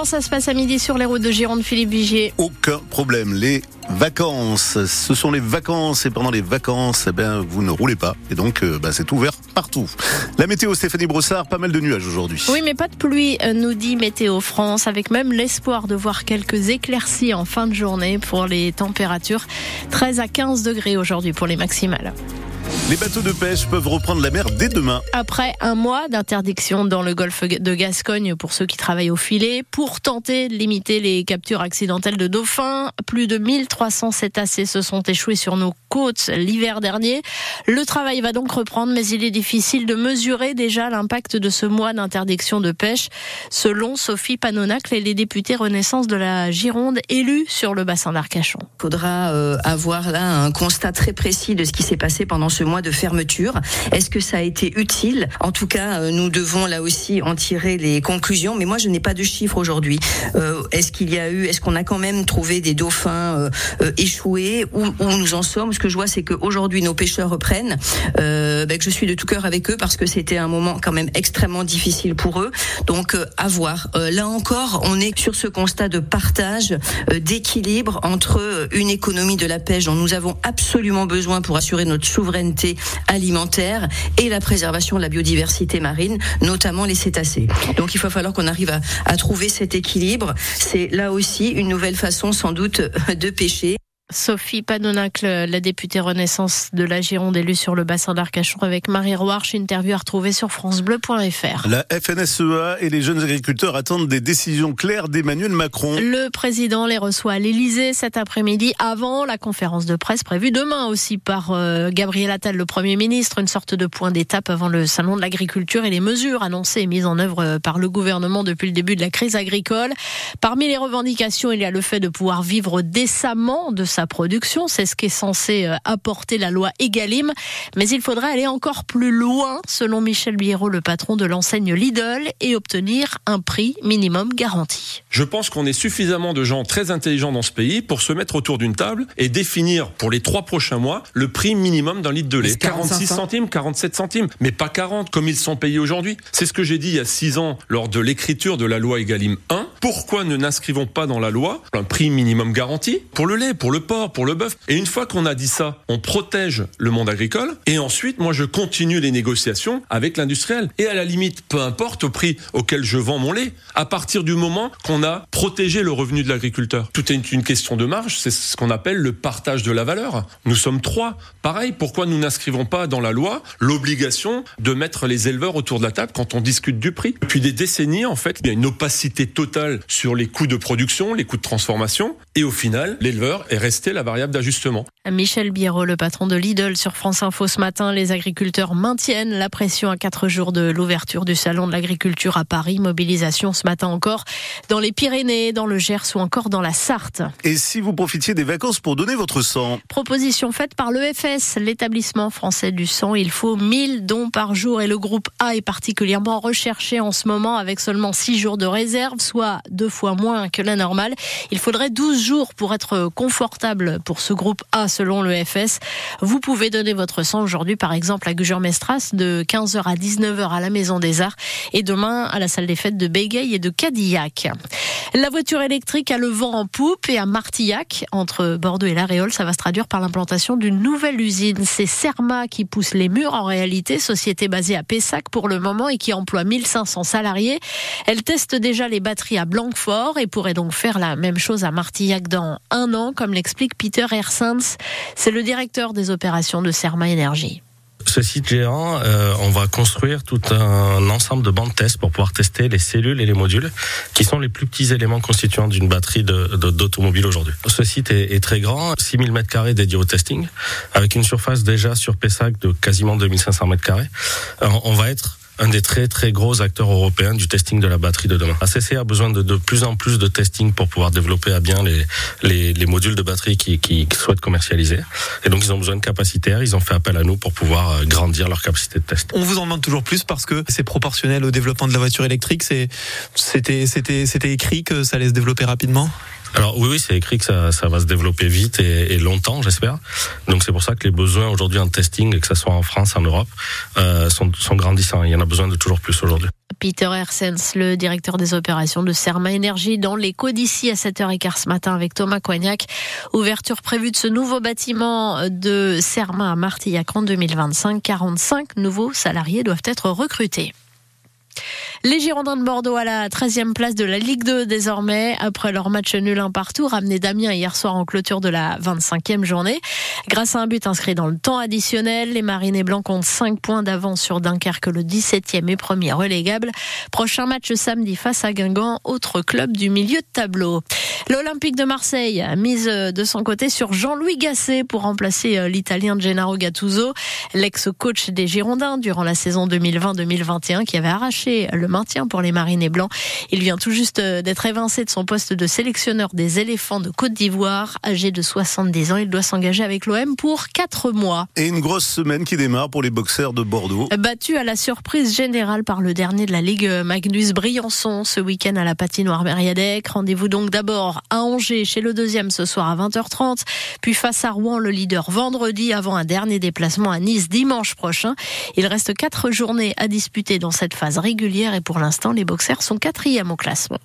Comment ça se passe à midi sur les routes de Gironde, Philippe Vigier Aucun problème. Les vacances, ce sont les vacances et pendant les vacances, eh ben, vous ne roulez pas. Et donc, euh, bah, c'est ouvert partout. La météo, Stéphanie Brossard, pas mal de nuages aujourd'hui. Oui, mais pas de pluie, euh, nous dit Météo France, avec même l'espoir de voir quelques éclaircies en fin de journée pour les températures. 13 à 15 degrés aujourd'hui pour les maximales. Les bateaux de pêche peuvent reprendre la mer dès demain. Après un mois d'interdiction dans le golfe de Gascogne pour ceux qui travaillent au filet, pour tenter de limiter les captures accidentelles de dauphins, plus de 1300 cétacés se sont échoués sur nos côtes l'hiver dernier. Le travail va donc reprendre, mais il est difficile de mesurer déjà l'impact de ce mois d'interdiction de pêche, selon Sophie Panonacle et les députés Renaissance de la Gironde élus sur le bassin d'Arcachon. Il faudra euh, avoir là un constat très précis de ce qui s'est passé pendant ce mois de fermeture. Est-ce que ça a été utile? En tout cas, euh, nous devons là aussi en tirer les conclusions. Mais moi, je n'ai pas de chiffres aujourd'hui. Euh, est-ce qu'il y a eu, est-ce qu'on a quand même trouvé des dauphins euh, échoués? Où, où, nous en sommes? Ce que je vois, c'est qu'aujourd'hui, nos pêcheurs reprennent. Ben, je suis de tout cœur avec eux parce que c'était un moment quand même extrêmement difficile pour eux. Donc, à voir. là encore, on est sur ce constat de partage, d'équilibre entre une économie de la pêche dont nous avons absolument besoin pour assurer notre souveraineté alimentaire et la préservation de la biodiversité marine, notamment les cétacés. Donc il va falloir qu'on arrive à, trouver cet équilibre. C'est là aussi une nouvelle façon sans doute de pêcher. Sophie Panonacle, la députée Renaissance de la Gironde élue sur le bassin d'Arcachon avec Marie Roarch, interview à retrouver sur francebleu.fr. La FNSEA et les jeunes agriculteurs attendent des décisions claires d'Emmanuel Macron. Le président les reçoit à l'Elysée cet après-midi avant la conférence de presse prévue demain aussi par euh, Gabriel Attal, le Premier ministre, une sorte de point d'étape avant le salon de l'agriculture et les mesures annoncées et mises en œuvre euh, par le gouvernement depuis le début de la crise agricole. Parmi les revendications, il y a le fait de pouvoir vivre décemment de sa production. C'est ce qui est censé euh, apporter la loi Egalim. Mais il faudrait aller encore plus loin, selon Michel Biérot, le patron de l'enseigne Lidl, et obtenir un prix minimum garanti. Je pense qu'on est suffisamment de gens très intelligents dans ce pays pour se mettre autour d'une table et définir pour les trois prochains mois le prix minimum d'un litre de lait. 46 centimes, 47 centimes, mais pas 40 comme ils sont payés aujourd'hui. C'est ce que j'ai dit il y a six ans lors de l'écriture de la loi Egalim 1. Pourquoi ne n'inscrivons pas dans la loi un prix minimum garanti pour le lait, pour le pour le bœuf. Et une fois qu'on a dit ça, on protège le monde agricole. Et ensuite, moi, je continue les négociations avec l'industriel. Et à la limite, peu importe au prix auquel je vends mon lait, à partir du moment qu'on a protégé le revenu de l'agriculteur. Tout est une question de marge. C'est ce qu'on appelle le partage de la valeur. Nous sommes trois. Pareil, pourquoi nous n'inscrivons pas dans la loi l'obligation de mettre les éleveurs autour de la table quand on discute du prix? Depuis des décennies, en fait, il y a une opacité totale sur les coûts de production, les coûts de transformation. Et au final, l'éleveur est resté la variable d'ajustement. Michel Biérot, le patron de Lidl sur France Info ce matin, les agriculteurs maintiennent la pression à quatre jours de l'ouverture du salon de l'agriculture à Paris. Mobilisation ce matin encore dans les Pyrénées, dans le Gers ou encore dans la Sarthe. Et si vous profitiez des vacances pour donner votre sang Proposition faite par l'EFS, l'établissement français du sang. Il faut 1000 dons par jour et le groupe A est particulièrement recherché en ce moment avec seulement 6 jours de réserve, soit deux fois moins que la normale. Il faudrait 12 jours pour être confortable pour ce groupe A selon le FS. Vous pouvez donner votre sang aujourd'hui, par exemple, à Gujan-Mestras de 15h à 19h à la Maison des Arts et demain à la salle des fêtes de Bégueil et de Cadillac. La voiture électrique a le vent en poupe et à Martillac, entre Bordeaux et La Réole, ça va se traduire par l'implantation d'une nouvelle usine. C'est Serma qui pousse les murs en réalité, société basée à Pessac pour le moment et qui emploie 1500 salariés. Elle teste déjà les batteries à Blanquefort et pourrait donc faire la même chose à Martillac dans un an, comme l'explique Peter Hersens. C'est le directeur des opérations de Serma Énergie. Ce site géant, on va construire tout un ensemble de bandes de tests pour pouvoir tester les cellules et les modules, qui sont les plus petits éléments constituants d'une batterie d'automobile aujourd'hui. Ce site est, très grand, 6000 mètres carrés dédiés au testing, avec une surface déjà sur Pessac de quasiment 2500 mètres carrés. On va être un des très très gros acteurs européens du testing de la batterie de demain. ACC a besoin de, de plus en plus de testing pour pouvoir développer à bien les, les, les modules de batterie qui, qui, qui, souhaitent commercialiser. Et donc ils ont besoin de capacitaires, ils ont fait appel à nous pour pouvoir euh, grandir leur capacité de test. On vous en demande toujours plus parce que c'est proportionnel au développement de la voiture électrique. C'était écrit que ça allait se développer rapidement? Alors oui, oui, c'est écrit que ça, ça, va se développer vite et, et longtemps, j'espère. Donc c'est pour ça que les besoins aujourd'hui en testing, que ce soit en France, en Europe, euh, sont, sont grandissants. Il y en a besoin de toujours plus aujourd'hui. Peter Hersens, le directeur des opérations de Serma Énergie dans l'écho d'ici à 7h15 ce matin avec Thomas Coignac. Ouverture prévue de ce nouveau bâtiment de Serma à Martillac en 2025. 45 nouveaux salariés doivent être recrutés. Les Girondins de Bordeaux à la 13e place de la Ligue 2 désormais, après leur match nul un partout, ramené Damien hier soir en clôture de la 25e journée. Grâce à un but inscrit dans le temps additionnel, les Marinés Blancs comptent 5 points d'avance sur Dunkerque, le 17e et premier relégable. Prochain match samedi face à Guingamp, autre club du milieu de tableau. L'Olympique de Marseille mise de son côté sur Jean-Louis Gasset pour remplacer euh, l'Italien Gennaro Gattuso, l'ex-coach des Girondins durant la saison 2020-2021 qui avait arraché le maintien pour les Marinés Blancs. Il vient tout juste euh, d'être évincé de son poste de sélectionneur des éléphants de Côte d'Ivoire. Âgé de 70 ans, il doit s'engager avec l'OM pour 4 mois. Et une grosse semaine qui démarre pour les boxeurs de Bordeaux. Battu à la surprise générale par le dernier de la Ligue Magnus Briançon ce week-end à la patinoire Mériadec. Rendez-vous donc d'abord à Angers chez le deuxième ce soir à 20h30, puis face à Rouen le leader vendredi avant un dernier déplacement à Nice dimanche prochain. Il reste quatre journées à disputer dans cette phase régulière et pour l'instant les boxeurs sont quatrièmes au classement.